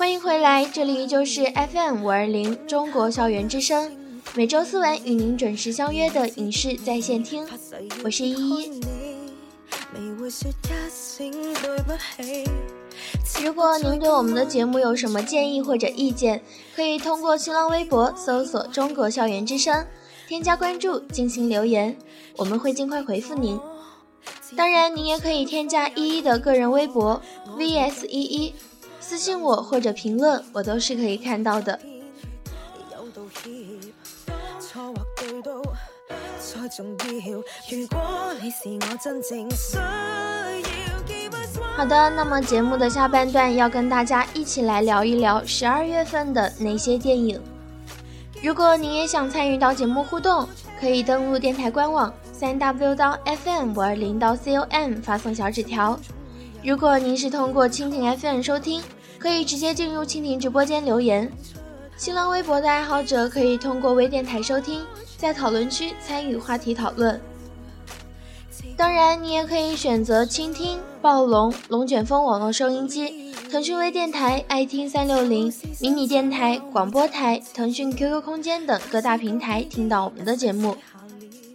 欢迎回来，这里就是 FM 五二零中国校园之声，每周四晚与您准时相约的影视在线听，我是依依。如果您对我们的节目有什么建议或者意见，可以通过新浪微博搜索“中国校园之声”，添加关注进行留言，我们会尽快回复您。当然，您也可以添加依依的个人微博 vs 依依，私信我或者评论，我都是可以看到的。好的，那么节目的下半段要跟大家一起来聊一聊十二月份的哪些电影。如果您也想参与到节目互动，可以登录电台官网三 w 到 fm 五二零到 com 发送小纸条。如果您是通过蜻蜓 FM 收听，可以直接进入蜻蜓直播间留言。新浪微博的爱好者可以通过微电台收听，在讨论区参与话题讨论。当然，你也可以选择倾听、暴龙、龙卷风网络收音机、腾讯微电台、爱听三六零、迷你电台、广播台、腾讯 QQ 空间等各大平台听到我们的节目。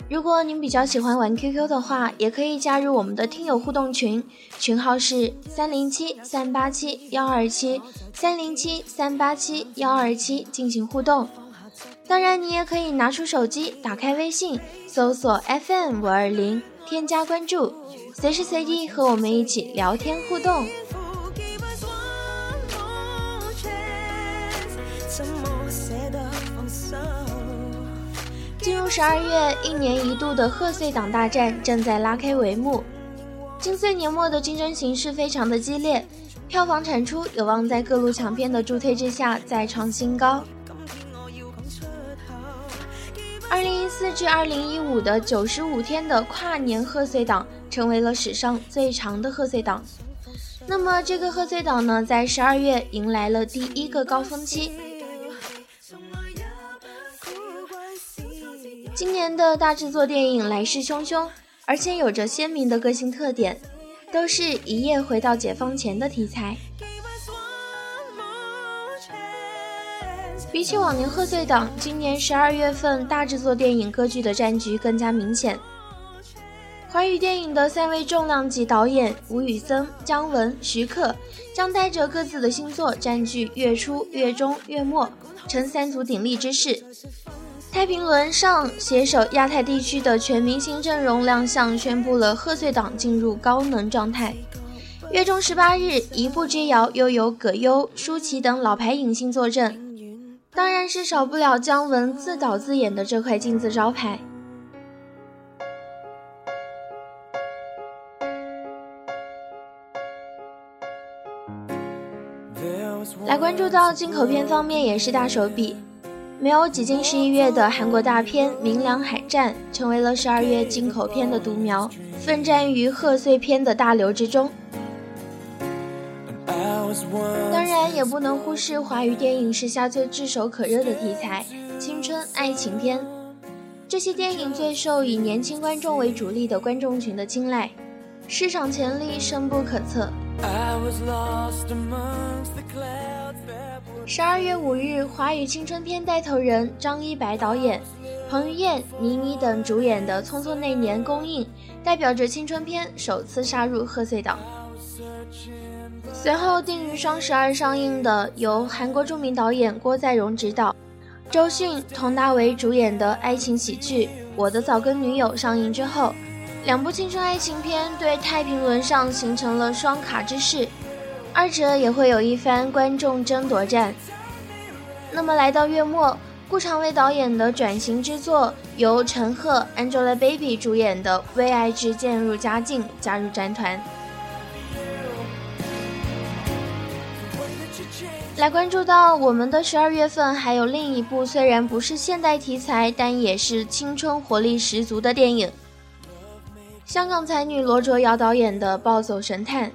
如果您比较喜欢玩 QQ 的话，也可以加入我们的听友互动群，群号是三零七三八七幺二七三零七三八七幺二七进行互动。当然，你也可以拿出手机，打开微信，搜索 FM 五二零。添加关注，随时随地和我们一起聊天互动。进入十二月，一年一度的贺岁档大战正在拉开帷幕。金岁年末的竞争形势非常的激烈，票房产出有望在各路强片的助推之下再创新高。二零一四至二零一五的九十五天的跨年贺岁档，成为了史上最长的贺岁档。那么这个贺岁档呢，在十二月迎来了第一个高峰期。今年的大制作电影来势汹汹，而且有着鲜明的个性特点，都是一夜回到解放前的题材。比起往年贺岁档，今年十二月份大制作电影歌剧的战局更加明显。华语电影的三位重量级导演吴宇森、姜文、徐克将带着各自的新作占据月初、月中、月末，呈三足鼎立之势。太平轮上携手亚太地区的全明星阵容亮相，宣布了贺岁档进入高能状态。月中十八日，一步之遥又有葛优、舒淇等老牌影星坐镇。当然是少不了姜文自导自演的这块金字招牌。来关注到进口片方面也是大手笔，没有挤进十一月的韩国大片《明良海战》成为了十二月进口片的独苗，奋战于贺岁片的大流之中。当然也不能忽视华语电影时下最炙手可热的题材——青春爱情片。这些电影最受以年轻观众为主力的观众群的青睐，市场潜力深不可测。I was lost amongst the clouds. 十二月五日，华语青春片带头人张一白导演、彭于晏、倪妮等主演的《匆匆那年》公映，代表着青春片首次杀入贺岁档。随后定于双十二上映的由韩国著名导演郭在荣执导、周迅、佟大为主演的爱情喜剧《我的早更女友》上映之后，两部青春爱情片对太平轮上形成了双卡之势，二者也会有一番观众争夺战。那么来到月末，顾长卫导演的转型之作，由陈赫、Angelababy 主演的《为爱之渐入佳境》加入战团。来关注到我们的十二月份，还有另一部虽然不是现代题材，但也是青春活力十足的电影。香港才女罗卓瑶导演的《暴走神探》，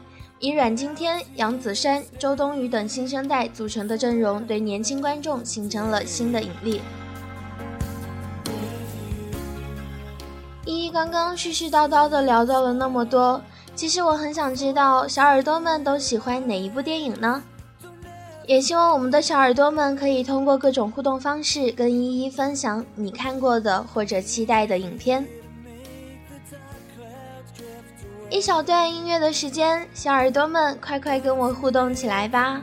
以阮经天、杨子姗、周冬雨等新生代组成的阵容，对年轻观众形成了新的引力。依依刚刚絮絮叨叨的聊到了那么多，其实我很想知道，小耳朵们都喜欢哪一部电影呢？也希望我们的小耳朵们可以通过各种互动方式跟依依分享你看过的或者期待的影片。一小段音乐的时间，小耳朵们快快跟我互动起来吧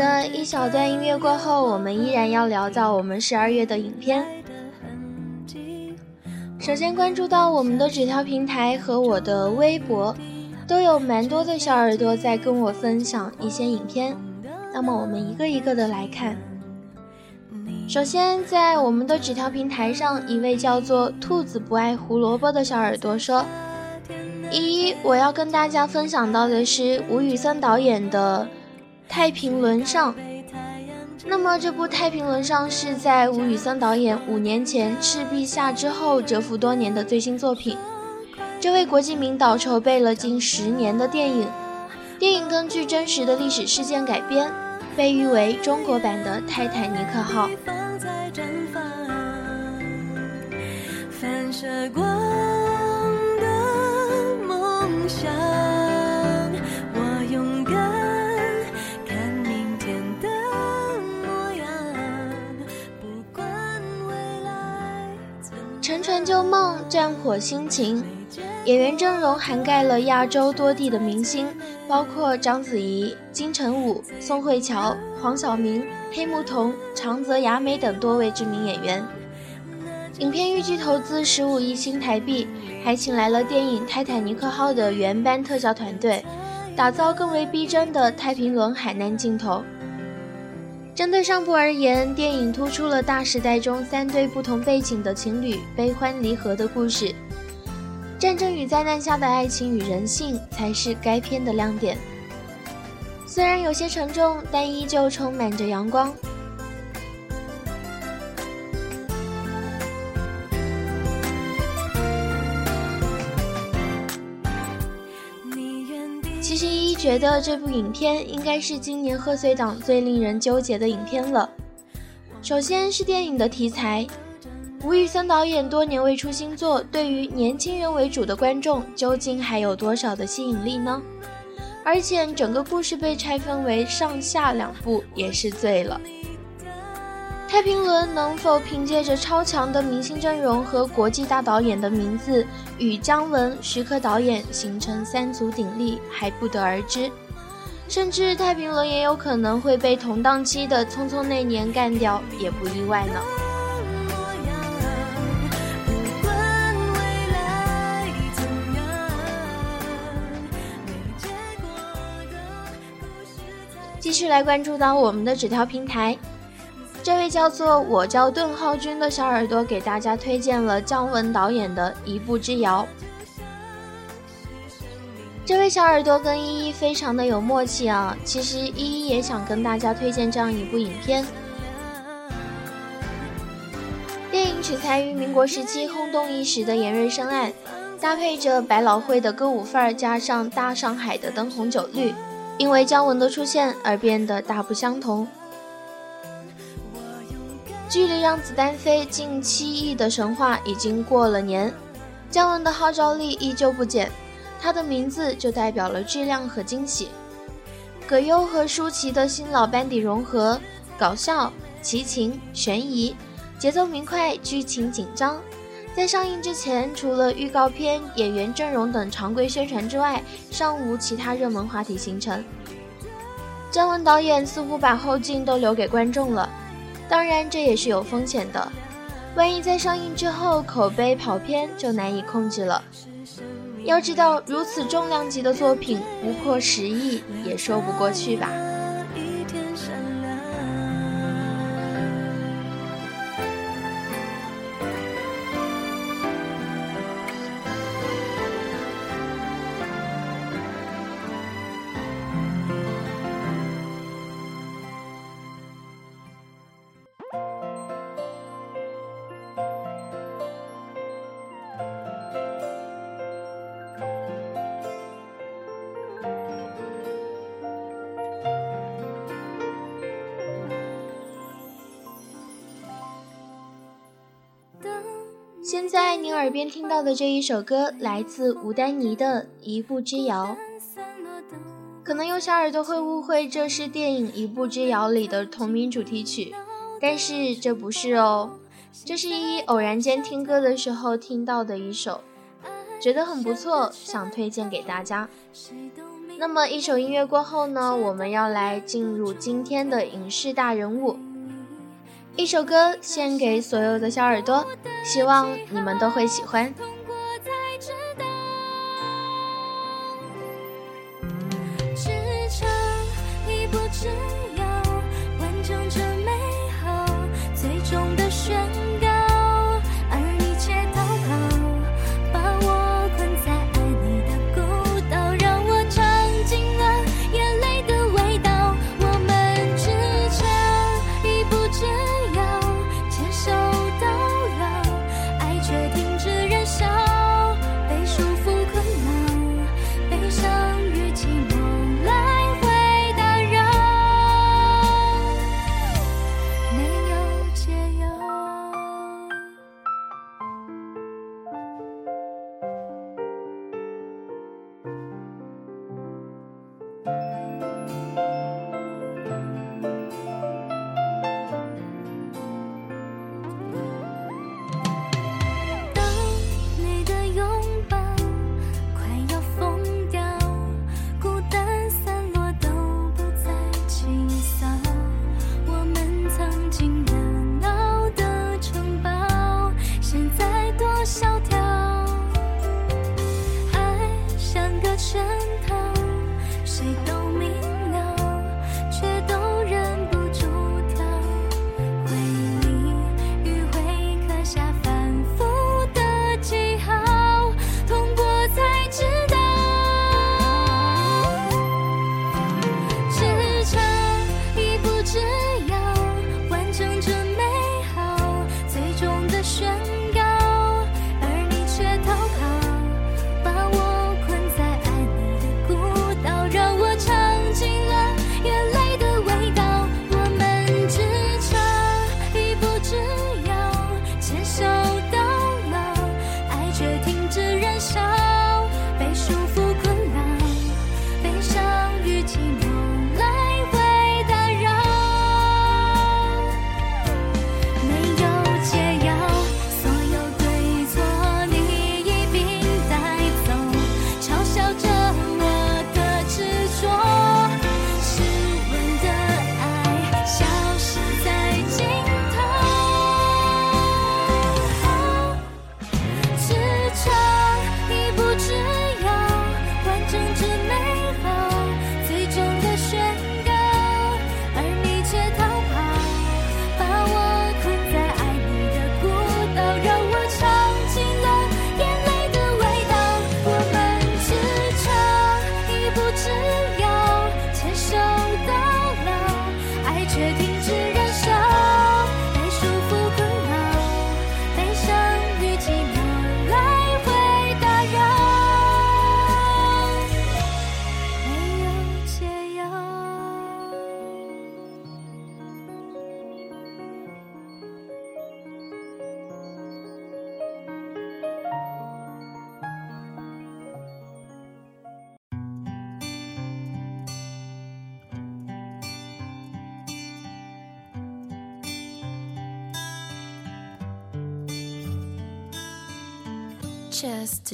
的，一小段音乐过后，我们依然要聊到我们十二月的影片。首先关注到我们的纸条平台和我的微博，都有蛮多的小耳朵在跟我分享一些影片。那么我们一个一个的来看。首先，在我们的纸条平台上，一位叫做“兔子不爱胡萝卜”的小耳朵说：“依依，我要跟大家分享到的是吴宇森导演的。”《太平轮上》，那么这部《太平轮上》是在吴宇森导演五年前《赤壁下》之后蛰伏多年的最新作品。这位国际名导筹备了近十年的电影，电影根据真实的历史事件改编，被誉为中国版的《泰坦尼克号》。反射光旧梦，战火心情。演员阵容涵盖了亚洲多地的明星，包括章子怡、金城武、宋慧乔、黄晓明、黑木瞳、长泽雅美等多位知名演员。影片预计投资十五亿新台币，还请来了电影《泰坦尼克号》的原班特效团队，打造更为逼真的太平轮海难镜头。针对上部而言，电影突出了大时代中三对不同背景的情侣悲欢离合的故事。战争与灾难下的爱情与人性才是该片的亮点。虽然有些沉重，但依旧充满着阳光。一一觉得这部影片应该是今年贺岁档最令人纠结的影片了。首先是电影的题材，吴宇森导演多年未出新作，对于年轻人为主的观众究竟还有多少的吸引力呢？而且整个故事被拆分为上下两部，也是醉了。太平轮能否凭借着超强的明星阵容和国际大导演的名字，与姜文、徐克导演形成三足鼎立，还不得而知。甚至太平轮也有可能会被同档期的《匆匆那年》干掉，也不意外呢。继续来关注到我们的纸条平台。这位叫做我叫邓浩君的小耳朵给大家推荐了姜文导演的一步之遥。这位小耳朵跟依依非常的有默契啊，其实依依也想跟大家推荐这样一部影片。电影取材于民国时期轰动一时的严瑞生案，搭配着百老汇的歌舞范儿，加上大上海的灯红酒绿，因为姜文的出现而变得大不相同。距离让子弹飞近七亿的神话已经过了年，姜文的号召力依旧不减，他的名字就代表了质量和惊喜。葛优和舒淇的新老班底融合，搞笑、奇情、悬疑，节奏明快，剧情紧张。在上映之前，除了预告片、演员阵容等常规宣传之外，尚无其他热门话题形成。姜文导演似乎把后劲都留给观众了。当然，这也是有风险的，万一在上映之后口碑跑偏，就难以控制了。要知道，如此重量级的作品，不破十亿也说不过去吧。在您耳边听到的这一首歌来自吴丹妮的《一步之遥》，可能有小耳朵会误会这是电影《一步之遥》里的同名主题曲，但是这不是哦，这是一偶然间听歌的时候听到的一首，觉得很不错，想推荐给大家。那么一首音乐过后呢，我们要来进入今天的影视大人物。一首歌献给所有的小耳朵，希望你们都会喜欢。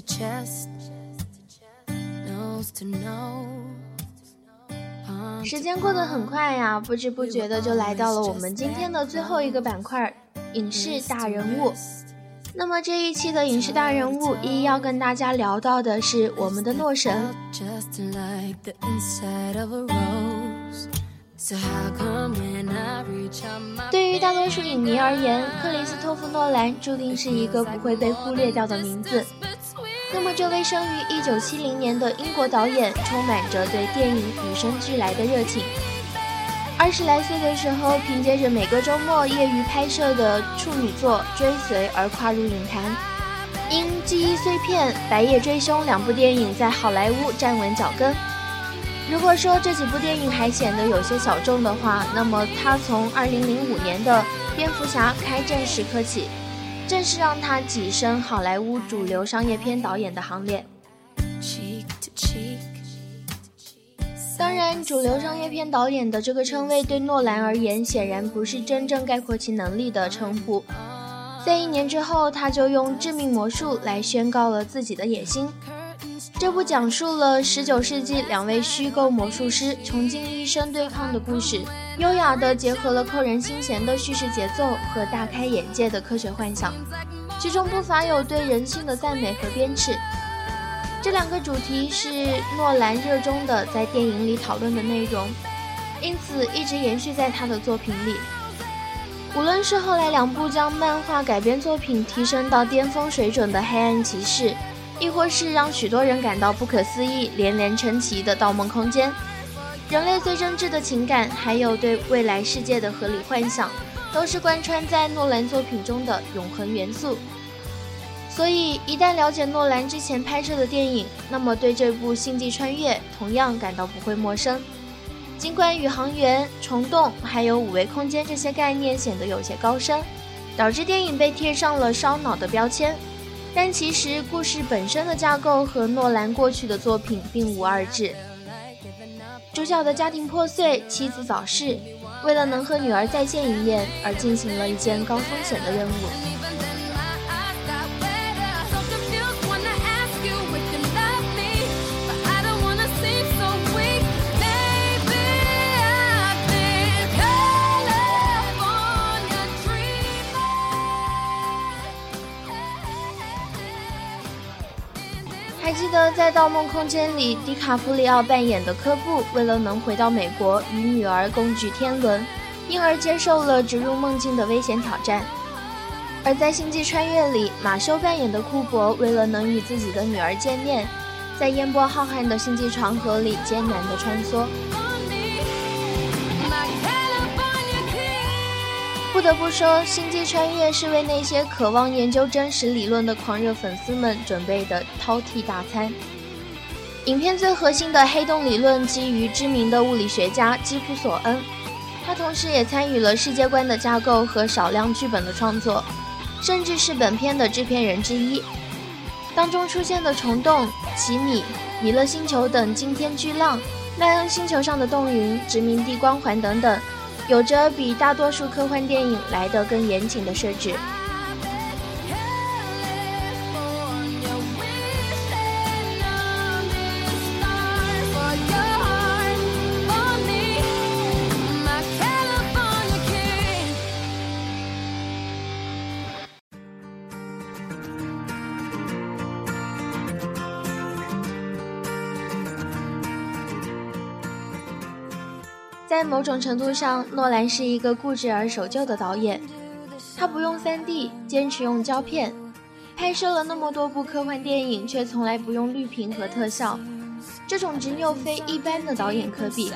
时间过得很快呀，不知不觉的就来到了我们今天的最后一个板块——影视大人物。那么这一期的影视大人物，一要跟大家聊到的是我们的诺神。对于大多数影迷而言，克里斯托弗·诺兰注定是一个不会被忽略掉的名字。那么，这位生于1970年的英国导演，充满着对电影与生俱来的热情。二十来岁的时候，凭借着每个周末业余拍摄的处女作《追随》而跨入影坛。因《记忆碎片》《白夜追凶》两部电影在好莱坞站稳脚跟。如果说这几部电影还显得有些小众的话，那么他从2005年的《蝙蝠侠：开战时刻》起。正是让他跻身好莱坞主流商业片导演的行列。当然，主流商业片导演的这个称谓对诺兰而言，显然不是真正概括其能力的称呼。在一年之后，他就用《致命魔术》来宣告了自己的野心。这部讲述了19世纪两位虚构魔术师穷尽一生对抗的故事，优雅地结合了扣人心弦的叙事节奏和大开眼界的科学幻想，其中不乏有对人性的赞美和鞭笞。这两个主题是诺兰热衷的在电影里讨论的内容，因此一直延续在他的作品里。无论是后来两部将漫画改编作品提升到巅峰水准的《黑暗骑士》。亦或是让许多人感到不可思议、连连称奇的《盗梦空间》，人类最真挚的情感，还有对未来世界的合理幻想，都是贯穿在诺兰作品中的永恒元素。所以，一旦了解诺兰之前拍摄的电影，那么对这部《星际穿越》同样感到不会陌生。尽管宇航员、虫洞还有五维空间这些概念显得有些高深，导致电影被贴上了烧脑的标签。但其实故事本身的架构和诺兰过去的作品并无二致。主角的家庭破碎，妻子早逝，为了能和女儿再见一面而进行了一件高风险的任务。在《盗梦空间》里，迪卡普里奥扮演的科布，为了能回到美国与女儿共聚天伦，因而接受了植入梦境的危险挑战；而在《星际穿越》里，马修扮演的库珀，为了能与自己的女儿见面，在烟波浩瀚的星际长河里艰难地穿梭。不得不说，《星际穿越》是为那些渴望研究真实理论的狂热粉丝们准备的饕餮大餐。影片最核心的黑洞理论基于知名的物理学家基普索恩，他同时也参与了世界观的架构和少量剧本的创作，甚至是本片的制片人之一。当中出现的虫洞、奇米、米勒星球等惊天巨浪、奈恩星球上的洞云、殖民地光环等等。有着比大多数科幻电影来得更严谨的设置。在某种程度上，诺兰是一个固执而守旧的导演。他不用 3D，坚持用胶片，拍摄了那么多部科幻电影，却从来不用绿屏和特效。这种执拗非一般的导演可比。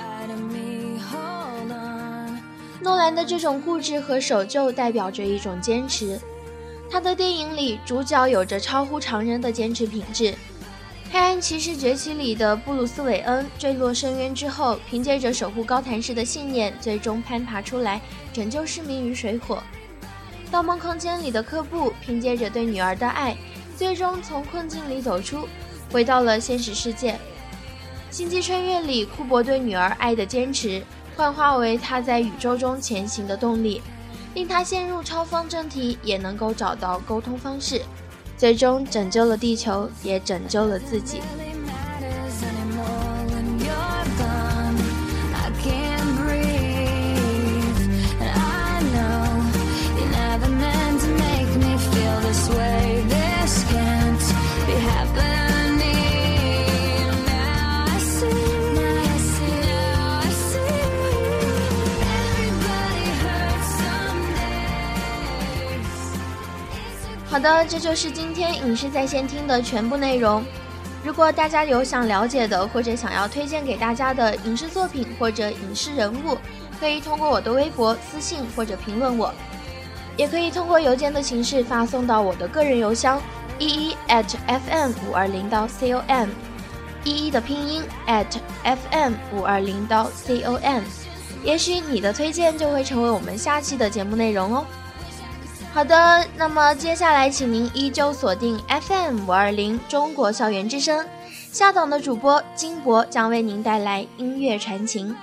诺兰的这种固执和守旧代表着一种坚持。他的电影里，主角有着超乎常人的坚持品质。《黑暗骑士崛起》里的布鲁斯·韦恩坠落深渊之后，凭借着守护高谭市的信念，最终攀爬出来，拯救市民于水火。《盗梦空间》里的科布凭借着对女儿的爱，最终从困境里走出，回到了现实世界。《星际穿越》里，库珀对女儿爱的坚持，幻化为他在宇宙中前行的动力，令他陷入超方正题也能够找到沟通方式。最终拯救了地球，也拯救了自己。好的，这就是今天影视在线听的全部内容。如果大家有想了解的或者想要推荐给大家的影视作品或者影视人物，可以通过我的微博私信或者评论我，也可以通过邮件的形式发送到我的个人邮箱一一 at fm 五二零到 com，一一的拼音 at fm 五二零到 com，也许你的推荐就会成为我们下期的节目内容哦。好的，那么接下来，请您依旧锁定 FM 五二零中国校园之声，下档的主播金博将为您带来音乐传情。